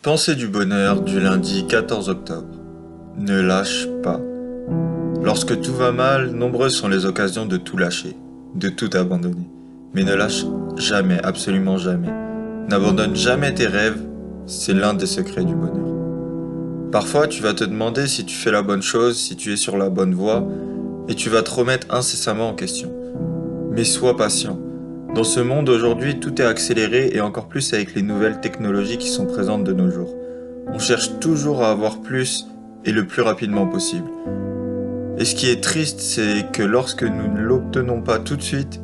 Pensée du bonheur du lundi 14 octobre. Ne lâche pas. Lorsque tout va mal, nombreuses sont les occasions de tout lâcher, de tout abandonner. Mais ne lâche jamais, absolument jamais. N'abandonne jamais tes rêves, c'est l'un des secrets du bonheur. Parfois, tu vas te demander si tu fais la bonne chose, si tu es sur la bonne voie, et tu vas te remettre incessamment en question. Mais sois patient. Dans ce monde aujourd'hui, tout est accéléré et encore plus avec les nouvelles technologies qui sont présentes de nos jours. On cherche toujours à avoir plus et le plus rapidement possible. Et ce qui est triste, c'est que lorsque nous ne l'obtenons pas tout de suite,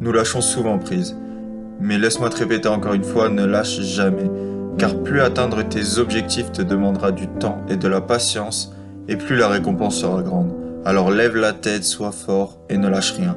nous lâchons souvent prise. Mais laisse-moi te répéter encore une fois, ne lâche jamais, car plus atteindre tes objectifs te demandera du temps et de la patience, et plus la récompense sera grande. Alors lève la tête, sois fort et ne lâche rien.